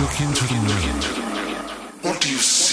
Look into the. What do you see?